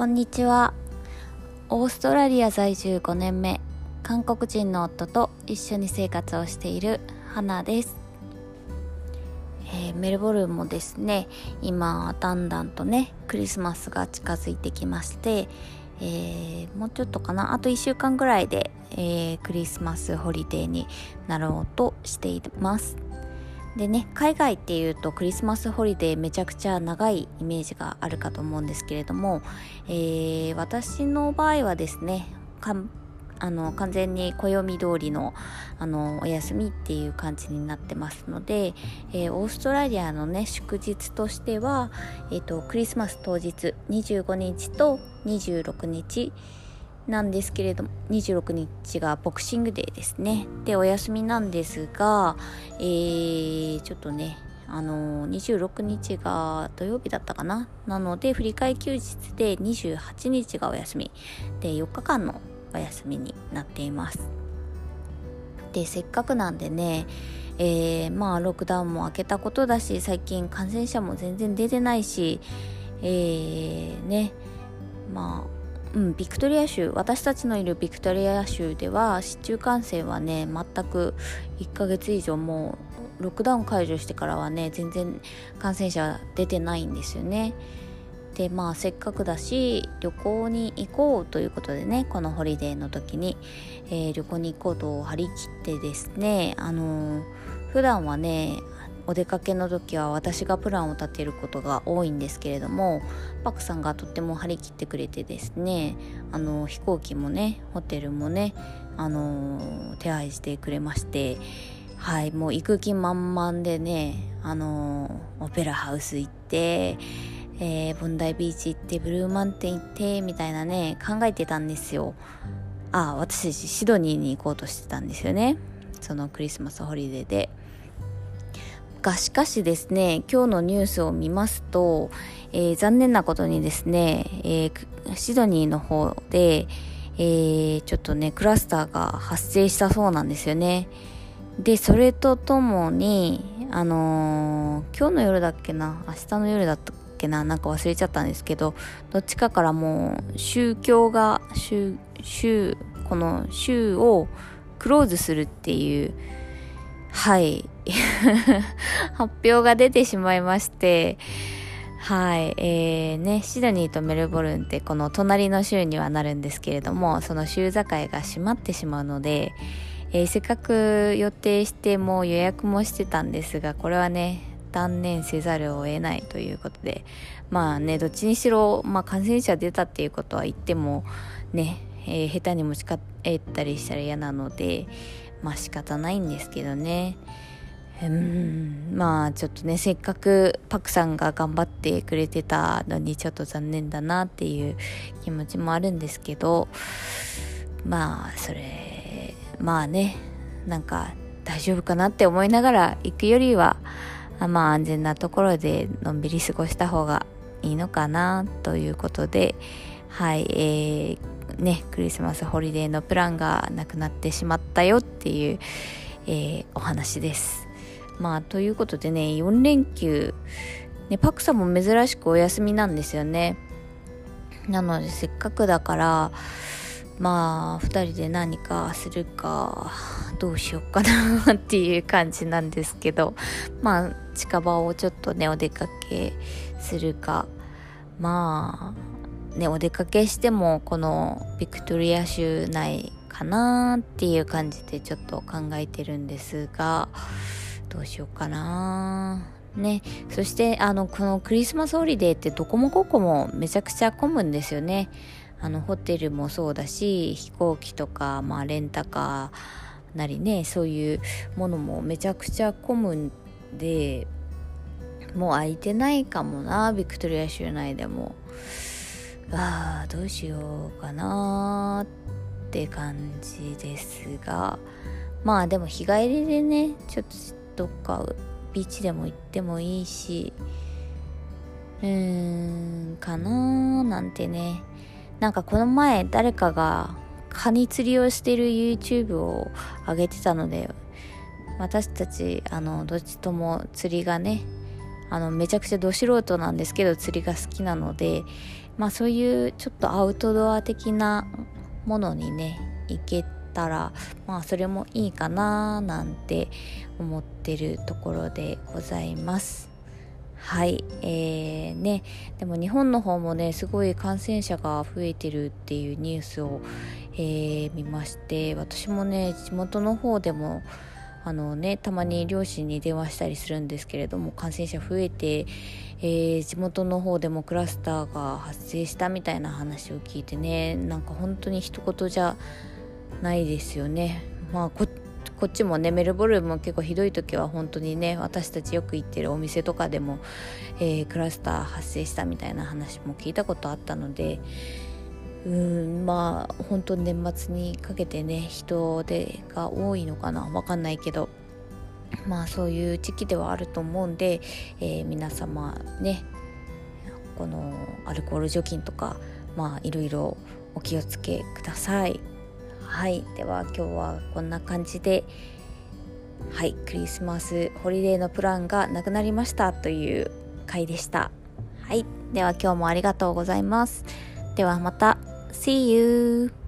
こんにちは。オーストラリア在住5年目韓国人の夫と一緒に生活をしている花です、えー、メルボルンもですね今だんだんとねクリスマスが近づいてきまして、えー、もうちょっとかなあと1週間ぐらいで、えー、クリスマスホリデーになろうとしています。でね海外っていうとクリスマスホリデーめちゃくちゃ長いイメージがあるかと思うんですけれども、えー、私の場合はですねあの完全に暦通りのあのお休みっていう感じになってますので、えー、オーストラリアのね祝日としては、えーとクリスマス当日25日と26日なんですけれども26日がボクシングデーですね。でお休みなんですが、えー、ちょっとねあの26日が土曜日だったかな。なので振り替休日で28日がお休み。で4日間のお休みになっています。でせっかくなんでねえー、まあロックダウンも明けたことだし最近感染者も全然出てないしえー、ねまあうん、ビクトリア州私たちのいるビクトリア州では市中感染はね全く1ヶ月以上もうロックダウン解除してからはね全然感染者出てないんですよね。でまあせっかくだし旅行に行こうということでねこのホリデーの時に、えー、旅行に行こうと張り切ってですねあのー、普段はねお出かけの時は私がプランを立てることが多いんですけれどもパクさんがとっても張り切ってくれてですねあの飛行機もねホテルもねあの手配してくれましてはいもう行く気満々でねあのオペラハウス行ってえー、ボンダイビーチ行ってブルーマンテン行ってみたいなね考えてたんですよ。あ私たちシドニーに行こうとしてたんですよね。そのクリスマスホリデーで。がしかしですね今日のニュースを見ますと、えー、残念なことにですね、えー、シドニーの方で、えー、ちょっとねクラスターが発生したそうなんですよね。でそれとともにあの今日の夜だっけな明日の夜だったっけななんか忘れちゃったんですけどどっちかからもう宗教が宗宗この宗をクローズするっていうはい 発表が出てしまいまして、はい、えー、ね、シドニーとメルボルンってこの隣の州にはなるんですけれども、その州境が閉まってしまうので、えー、せっかく予定しても予約もしてたんですが、これはね、断念せざるを得ないということで、まあね、どっちにしろ、まあ感染者出たっていうことは言っても、ね、えー、下手に持ち帰ったりしたら嫌なので、まあ仕方ないんですけどね。うんまあちょっとねせっかくパクさんが頑張ってくれてたのにちょっと残念だなっていう気持ちもあるんですけどまあそれまあねなんか大丈夫かなって思いながら行くよりはまあ安全なところでのんびり過ごした方がいいのかなということではいえー、ねクリスマスホリデーのプランがなくなってしまったよっていう、えー、お話です。まあ、ということでね、4連休、ね、パクさんも珍しくお休みなんですよね。なので、せっかくだから、まあ、2人で何かするか、どうしようかなっていう感じなんですけど、まあ、近場をちょっとね、お出かけするか、まあ、ね、お出かけしても、このビクトリア州内かなっていう感じでちょっと考えてるんですが、どうしようかなね。そして、あの、このクリスマスホリデーってどこもここもめちゃくちゃ混むんですよね。あの、ホテルもそうだし、飛行機とか、まあ、レンタカーなりね、そういうものもめちゃくちゃ混むんで、もう空いてないかもな、ビクトリア州内でも。ああ、どうしようかなって感じですが、まあでも日帰りでね、ちょっとどっかビーチでも行ってもいいしうーんかなーなんてね。なんかこの前誰かがカニ釣りをしてる YouTube を上げてたので私たちあのどっちとも釣りがねあのめちゃくちゃど素人なんですけど釣りが好きなのでまあそういうちょっとアウトドア的なものにね行けてたらまあそれもいいかななんて思ってるところでございます。はいえーねでも日本の方もねすごい感染者が増えてるっていうニュースを、えー、見まして私もね地元の方でもあのねたまに両親に電話したりするんですけれども感染者増えて、えー、地元の方でもクラスターが発生したみたいな話を聞いてねなんか本当に一言じゃないですよね。まあここっちもねメルボルンも結構ひどい時は本当にね私たちよく行ってるお店とかでも、えー、クラスター発生したみたいな話も聞いたことあったのでうんまあ本当年末にかけてね人手が多いのかなわかんないけどまあそういう時期ではあると思うんで、えー、皆様ねこのアルコール除菌とかまあいろいろお気をつけください。はい。では今日はこんな感じではい。クリスマスホリデーのプランがなくなりましたという回でした。はい。では今日もありがとうございます。ではまた。See you!